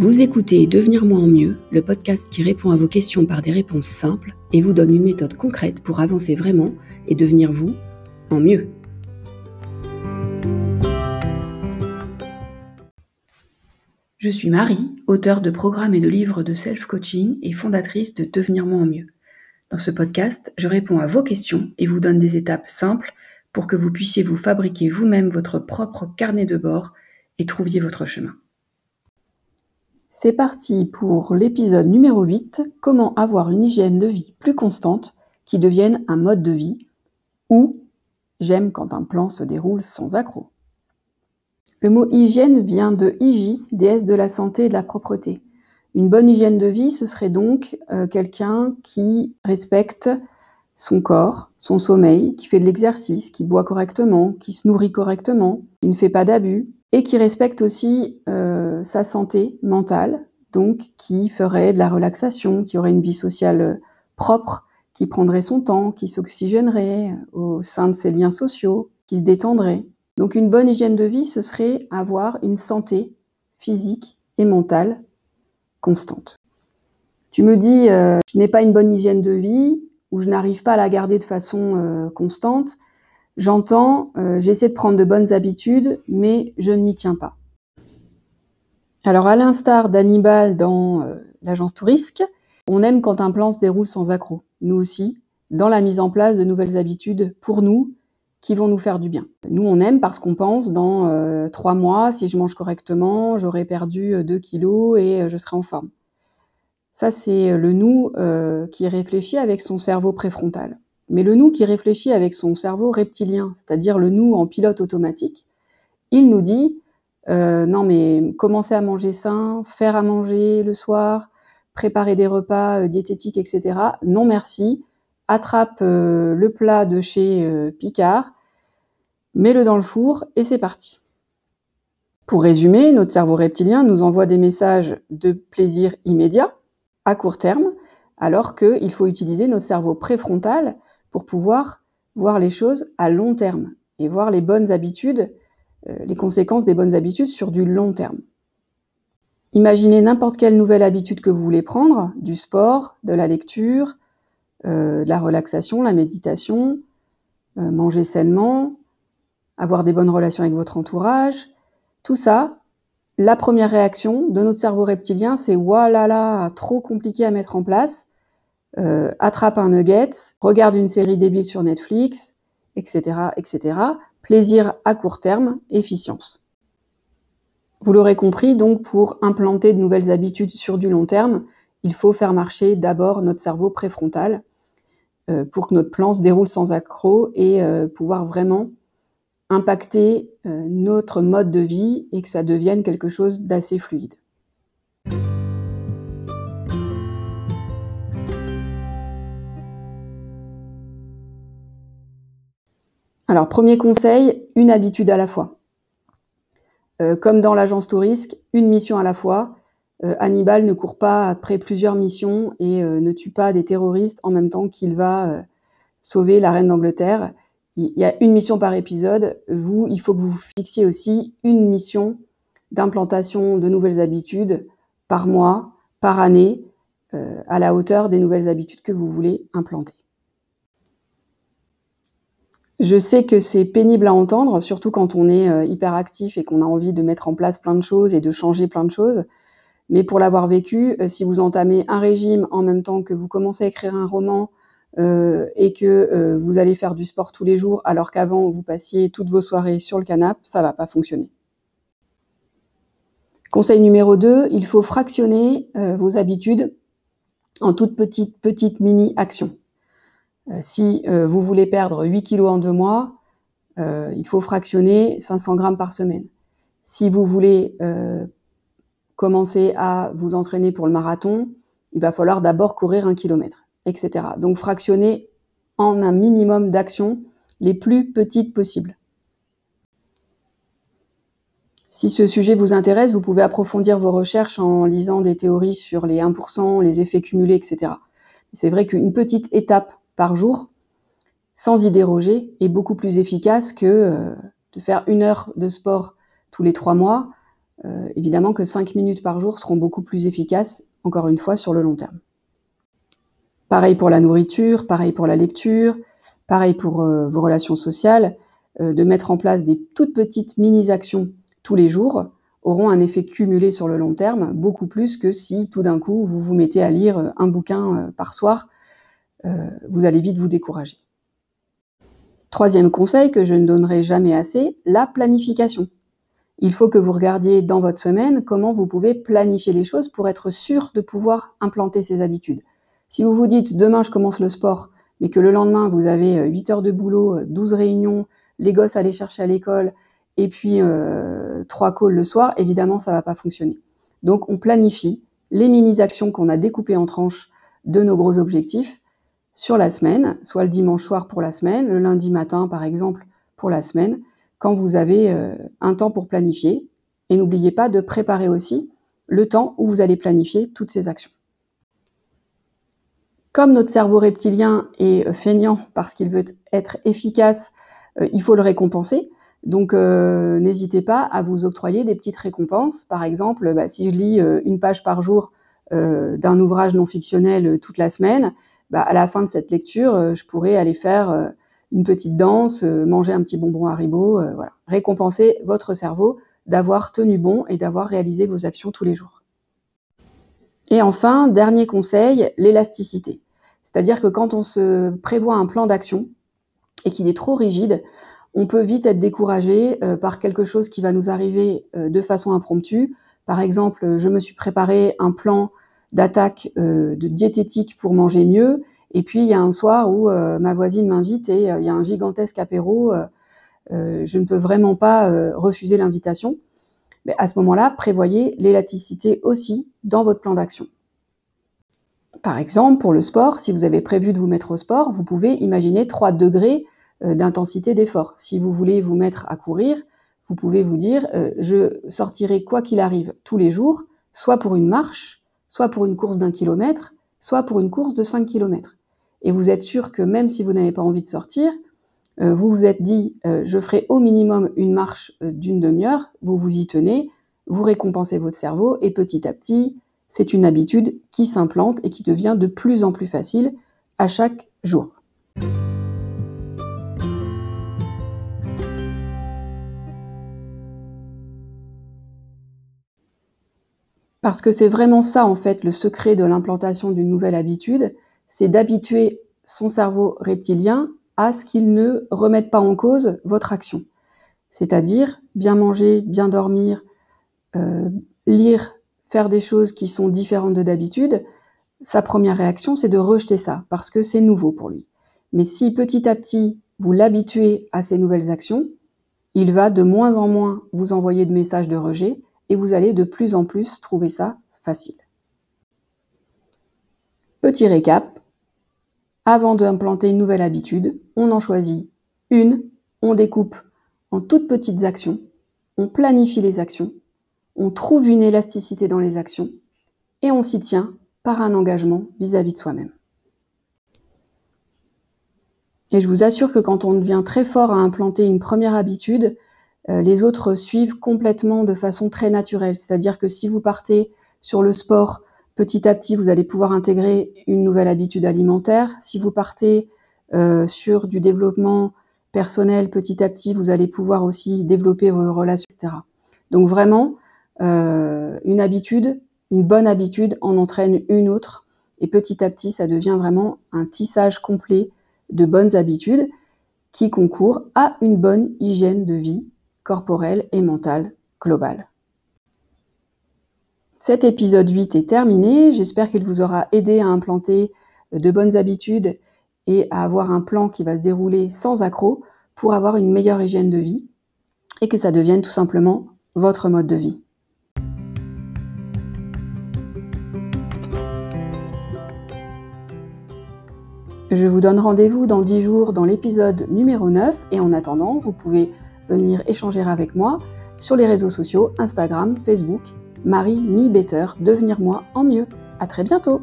Vous écoutez Devenir moi en mieux, le podcast qui répond à vos questions par des réponses simples et vous donne une méthode concrète pour avancer vraiment et devenir vous en mieux. Je suis Marie, auteure de programmes et de livres de self-coaching et fondatrice de Devenir moi en mieux. Dans ce podcast, je réponds à vos questions et vous donne des étapes simples pour que vous puissiez vous fabriquer vous-même votre propre carnet de bord et trouviez votre chemin. C'est parti pour l'épisode numéro 8, comment avoir une hygiène de vie plus constante qui devienne un mode de vie ou j'aime quand un plan se déroule sans accroc. Le mot hygiène vient de Hygie, déesse de la santé et de la propreté. Une bonne hygiène de vie, ce serait donc euh, quelqu'un qui respecte son corps, son sommeil, qui fait de l'exercice, qui boit correctement, qui se nourrit correctement, qui ne fait pas d'abus, et qui respecte aussi euh, sa santé mentale, donc qui ferait de la relaxation, qui aurait une vie sociale euh, propre, qui prendrait son temps, qui s'oxygénerait au sein de ses liens sociaux, qui se détendrait. Donc une bonne hygiène de vie, ce serait avoir une santé physique et mentale constante. Tu me dis, euh, je n'ai pas une bonne hygiène de vie, où je n'arrive pas à la garder de façon euh, constante, j'entends, euh, j'essaie de prendre de bonnes habitudes, mais je ne m'y tiens pas. Alors à l'instar d'Hannibal dans euh, l'agence Tourisque, on aime quand un plan se déroule sans accroc. Nous aussi, dans la mise en place de nouvelles habitudes pour nous qui vont nous faire du bien. Nous, on aime parce qu'on pense dans trois mois, si je mange correctement, j'aurai perdu deux kilos et je serai en forme. Ça, c'est le nous euh, qui réfléchit avec son cerveau préfrontal. Mais le nous qui réfléchit avec son cerveau reptilien, c'est-à-dire le nous en pilote automatique, il nous dit euh, non mais commencer à manger sain, faire à manger le soir, préparer des repas euh, diététiques, etc. Non merci. Attrape le plat de chez Picard, mets-le dans le four et c'est parti. Pour résumer, notre cerveau reptilien nous envoie des messages de plaisir immédiat, à court terme, alors qu'il faut utiliser notre cerveau préfrontal pour pouvoir voir les choses à long terme et voir les bonnes habitudes, euh, les conséquences des bonnes habitudes sur du long terme. Imaginez n'importe quelle nouvelle habitude que vous voulez prendre, du sport, de la lecture, euh, de la relaxation, la méditation, euh, manger sainement, avoir des bonnes relations avec votre entourage. Tout ça, la première réaction de notre cerveau reptilien, c'est voilà là, trop compliqué à mettre en place. Euh, attrape un nugget, regarde une série débile sur Netflix, etc., etc. Plaisir à court terme, efficience. Vous l'aurez compris, donc pour implanter de nouvelles habitudes sur du long terme, il faut faire marcher d'abord notre cerveau préfrontal euh, pour que notre plan se déroule sans accroc et euh, pouvoir vraiment impacter euh, notre mode de vie et que ça devienne quelque chose d'assez fluide. Alors, premier conseil, une habitude à la fois. Euh, comme dans l'agence Tourisque, une mission à la fois. Euh, Hannibal ne court pas après plusieurs missions et ne tue pas des terroristes en même temps qu'il va sauver la reine d'Angleterre il y a une mission par épisode. Vous, il faut que vous fixiez aussi une mission d'implantation de nouvelles habitudes par mois, par année, euh, à la hauteur des nouvelles habitudes que vous voulez implanter. Je sais que c'est pénible à entendre, surtout quand on est euh, hyper actif et qu'on a envie de mettre en place plein de choses et de changer plein de choses. Mais pour l'avoir vécu, euh, si vous entamez un régime en même temps que vous commencez à écrire un roman, euh, et que vous allez faire du sport tous les jours alors qu'avant vous passiez toutes vos soirées sur le canapé, ça va pas fonctionner. Conseil numéro 2, il faut fractionner vos habitudes en toutes petites, petites mini-actions. Si vous voulez perdre 8 kilos en deux mois, il faut fractionner 500 grammes par semaine. Si vous voulez commencer à vous entraîner pour le marathon, il va falloir d'abord courir un kilomètre etc. Donc fractionner en un minimum d'actions les plus petites possibles. Si ce sujet vous intéresse, vous pouvez approfondir vos recherches en lisant des théories sur les 1%, les effets cumulés, etc. C'est vrai qu'une petite étape par jour, sans y déroger, est beaucoup plus efficace que euh, de faire une heure de sport tous les trois mois, euh, évidemment que 5 minutes par jour seront beaucoup plus efficaces, encore une fois, sur le long terme. Pareil pour la nourriture, pareil pour la lecture, pareil pour euh, vos relations sociales, de mettre en place des toutes petites mini-actions tous les jours auront un effet cumulé sur le long terme, beaucoup plus que si tout d'un coup vous vous mettez à lire un bouquin par soir, vous allez vite vous décourager. Troisième conseil que je ne donnerai jamais assez, la planification. Il faut que vous regardiez dans votre semaine comment vous pouvez planifier les choses pour être sûr de pouvoir implanter ces habitudes. Si vous vous dites demain je commence le sport, mais que le lendemain vous avez 8 heures de boulot, 12 réunions, les gosses à aller chercher à l'école, et puis euh, trois calls le soir, évidemment ça va pas fonctionner. Donc on planifie les mini-actions qu'on a découpées en tranches de nos gros objectifs sur la semaine, soit le dimanche soir pour la semaine, le lundi matin par exemple pour la semaine, quand vous avez euh, un temps pour planifier. Et n'oubliez pas de préparer aussi le temps où vous allez planifier toutes ces actions. Comme notre cerveau reptilien est feignant parce qu'il veut être efficace, euh, il faut le récompenser. Donc euh, n'hésitez pas à vous octroyer des petites récompenses. Par exemple, bah, si je lis une page par jour d'un ouvrage non fictionnel toute la semaine, bah, à la fin de cette lecture, euh, je pourrais aller faire euh, une petite danse, euh, manger un petit bonbon Haribo, voilà. Récompenser votre cerveau d'avoir tenu bon et d'avoir réalisé vos actions tous les jours. Et enfin, dernier conseil, l'élasticité. C'est-à-dire que quand on se prévoit un plan d'action et qu'il est trop rigide, on peut vite être découragé par quelque chose qui va nous arriver de façon impromptue. Par exemple, je me suis préparé un plan d'attaque euh, de diététique pour manger mieux. Et puis il y a un soir où euh, ma voisine m'invite et euh, il y a un gigantesque apéro. je ne peux vraiment pas refuser l'invitation. Mais à ce moment-là, prévoyez l'élasticité aussi dans votre plan d'action. Par exemple, pour le sport, si vous avez prévu de vous mettre au sport, vous pouvez imaginer 3 degrés d'intensité d'effort. Si vous voulez vous mettre à courir, vous pouvez vous dire, je sortirai quoi qu'il arrive tous les jours, soit pour une marche, soit pour une course d'un kilomètre, soit pour une course de 5 kilomètres. Et vous êtes sûr que même si vous n'avez pas envie de sortir, euh, vous vous êtes dit, euh, je ferai au minimum une marche euh, d'une demi-heure, vous vous y tenez, vous récompensez votre cerveau, et petit à petit, c'est une habitude qui s'implante et qui devient de plus en plus facile à chaque jour. Parce que c'est vraiment ça, en fait, le secret de l'implantation d'une nouvelle habitude, c'est d'habituer son cerveau reptilien à ce qu'il ne remette pas en cause votre action. C'est-à-dire bien manger, bien dormir, euh, lire, faire des choses qui sont différentes de d'habitude. Sa première réaction, c'est de rejeter ça, parce que c'est nouveau pour lui. Mais si petit à petit, vous l'habituez à ces nouvelles actions, il va de moins en moins vous envoyer de messages de rejet, et vous allez de plus en plus trouver ça facile. Petit récap, avant d'implanter une nouvelle habitude, on en choisit une, on découpe en toutes petites actions, on planifie les actions, on trouve une élasticité dans les actions et on s'y tient par un engagement vis-à-vis de soi-même. Et je vous assure que quand on devient très fort à implanter une première habitude, les autres suivent complètement de façon très naturelle. C'est-à-dire que si vous partez sur le sport, petit à petit, vous allez pouvoir intégrer une nouvelle habitude alimentaire. Si vous partez euh, sur du développement personnel, petit à petit, vous allez pouvoir aussi développer vos relations, etc. Donc vraiment, euh, une habitude, une bonne habitude en entraîne une autre. Et petit à petit, ça devient vraiment un tissage complet de bonnes habitudes qui concourent à une bonne hygiène de vie corporelle et mentale globale. Cet épisode 8 est terminé. J'espère qu'il vous aura aidé à implanter de bonnes habitudes et à avoir un plan qui va se dérouler sans accroc pour avoir une meilleure hygiène de vie et que ça devienne tout simplement votre mode de vie. Je vous donne rendez-vous dans 10 jours dans l'épisode numéro 9 et en attendant, vous pouvez venir échanger avec moi sur les réseaux sociaux Instagram, Facebook, Marie Mi Better, devenir moi en mieux. À très bientôt!